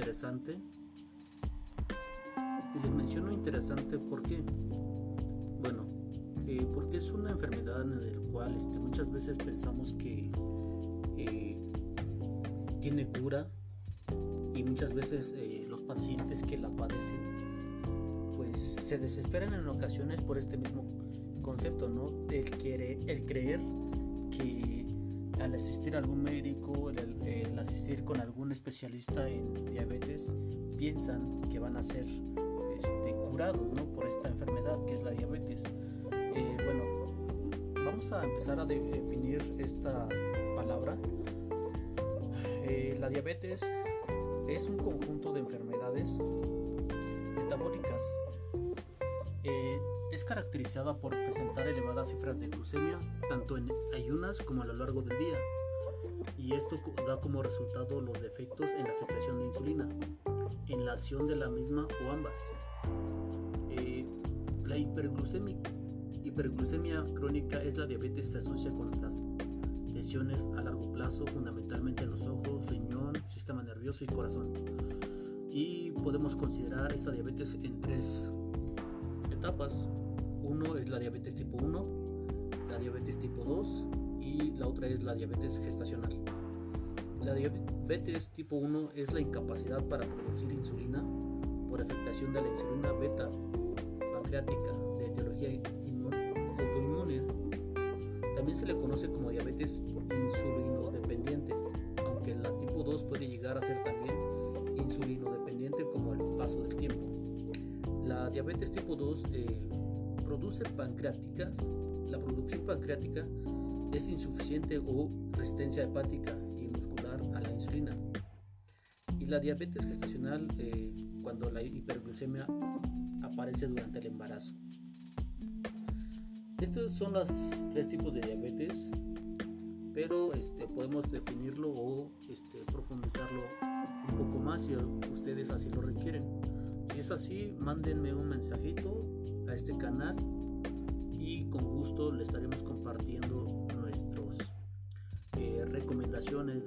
interesante. Y les menciono interesante porque, bueno, eh, porque es una enfermedad en la cual este, muchas veces pensamos que eh, tiene cura y muchas veces eh, los pacientes que la padecen pues se desesperan en ocasiones por este mismo concepto, ¿no? El, quiere, el creer que al asistir a algún médico, el, asistir con algún especialista en diabetes, piensan que van a ser este, curados ¿no? por esta enfermedad que es la diabetes. Eh, bueno, vamos a empezar a definir esta palabra. Eh, la diabetes es un conjunto de enfermedades metabólicas. Caracterizada por presentar elevadas cifras de glucemia tanto en ayunas como a lo largo del día. Y esto da como resultado los defectos en la secreción de insulina, en la acción de la misma o ambas. Eh, la hiperglucemia, hiperglucemia crónica es la diabetes se asocia con las lesiones a largo plazo, fundamentalmente en los ojos, riñón, sistema nervioso y corazón. Y podemos considerar esta diabetes en tres etapas. Uno es la diabetes tipo 1, la diabetes tipo 2 y la otra es la diabetes gestacional. La diabetes tipo 1 es la incapacidad para producir insulina por afectación de la insulina beta pancreática de etiología autoinmune. También se le conoce como diabetes insulinodependiente, aunque la tipo 2 puede llegar a ser también insulinodependiente como el paso del tiempo. La diabetes tipo 2 eh, produce pancreáticas, la producción pancreática es insuficiente o resistencia hepática y muscular a la insulina. Y la diabetes gestacional eh, cuando la hiperglucemia aparece durante el embarazo. Estos son los tres tipos de diabetes, pero este, podemos definirlo o este, profundizarlo un poco más si ustedes así lo requieren. Si es así, mándenme un mensajito a este canal y con gusto le estaremos compartiendo nuestras eh, recomendaciones,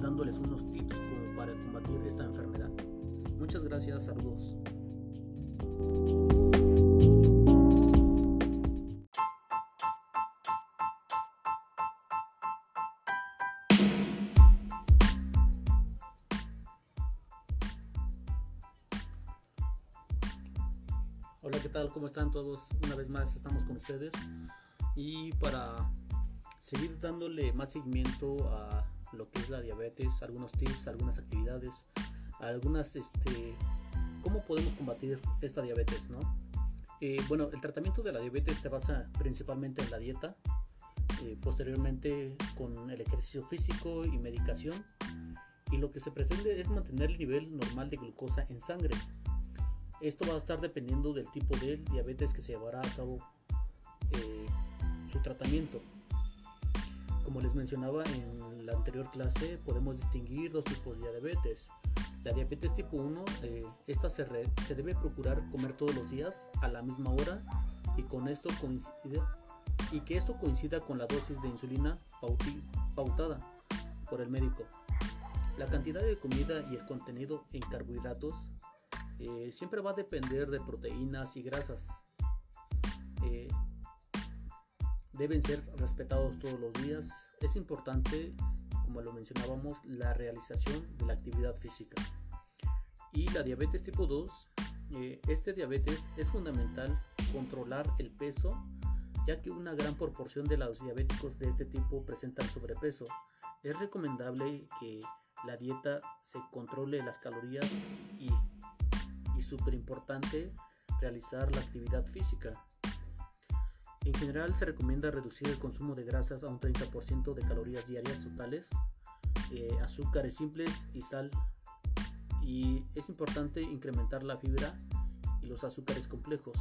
dándoles unos tips como para combatir esta enfermedad. Muchas gracias, saludos. Tal? ¿Cómo están todos? Una vez más estamos con ustedes y para seguir dándole más seguimiento a lo que es la diabetes, algunos tips, algunas actividades, algunas, este, cómo podemos combatir esta diabetes, ¿no? Eh, bueno, el tratamiento de la diabetes se basa principalmente en la dieta, eh, posteriormente con el ejercicio físico y medicación, y lo que se pretende es mantener el nivel normal de glucosa en sangre esto va a estar dependiendo del tipo de diabetes que se llevará a cabo eh, su tratamiento. Como les mencionaba en la anterior clase, podemos distinguir dos tipos de diabetes. La diabetes tipo 1, eh, esta se, se, debe procurar comer todos los días a la misma hora y con esto coincide y que esto coincida con la dosis de insulina pautada por el médico. La cantidad de comida y el contenido en carbohidratos eh, siempre va a depender de proteínas y grasas. Eh, deben ser respetados todos los días. Es importante, como lo mencionábamos, la realización de la actividad física. Y la diabetes tipo 2, eh, este diabetes es fundamental controlar el peso, ya que una gran proporción de los diabéticos de este tipo presentan sobrepeso. Es recomendable que la dieta se controle las calorías y súper importante realizar la actividad física. En general se recomienda reducir el consumo de grasas a un 30% de calorías diarias totales, eh, azúcares simples y sal. Y es importante incrementar la fibra y los azúcares complejos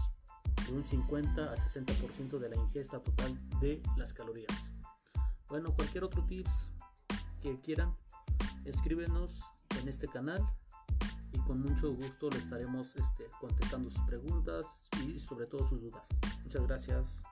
de un 50 a 60% de la ingesta total de las calorías. Bueno, cualquier otro tips que quieran, escríbenos en este canal y con mucho gusto le estaremos este, contestando sus preguntas y sobre todo sus dudas. Muchas gracias.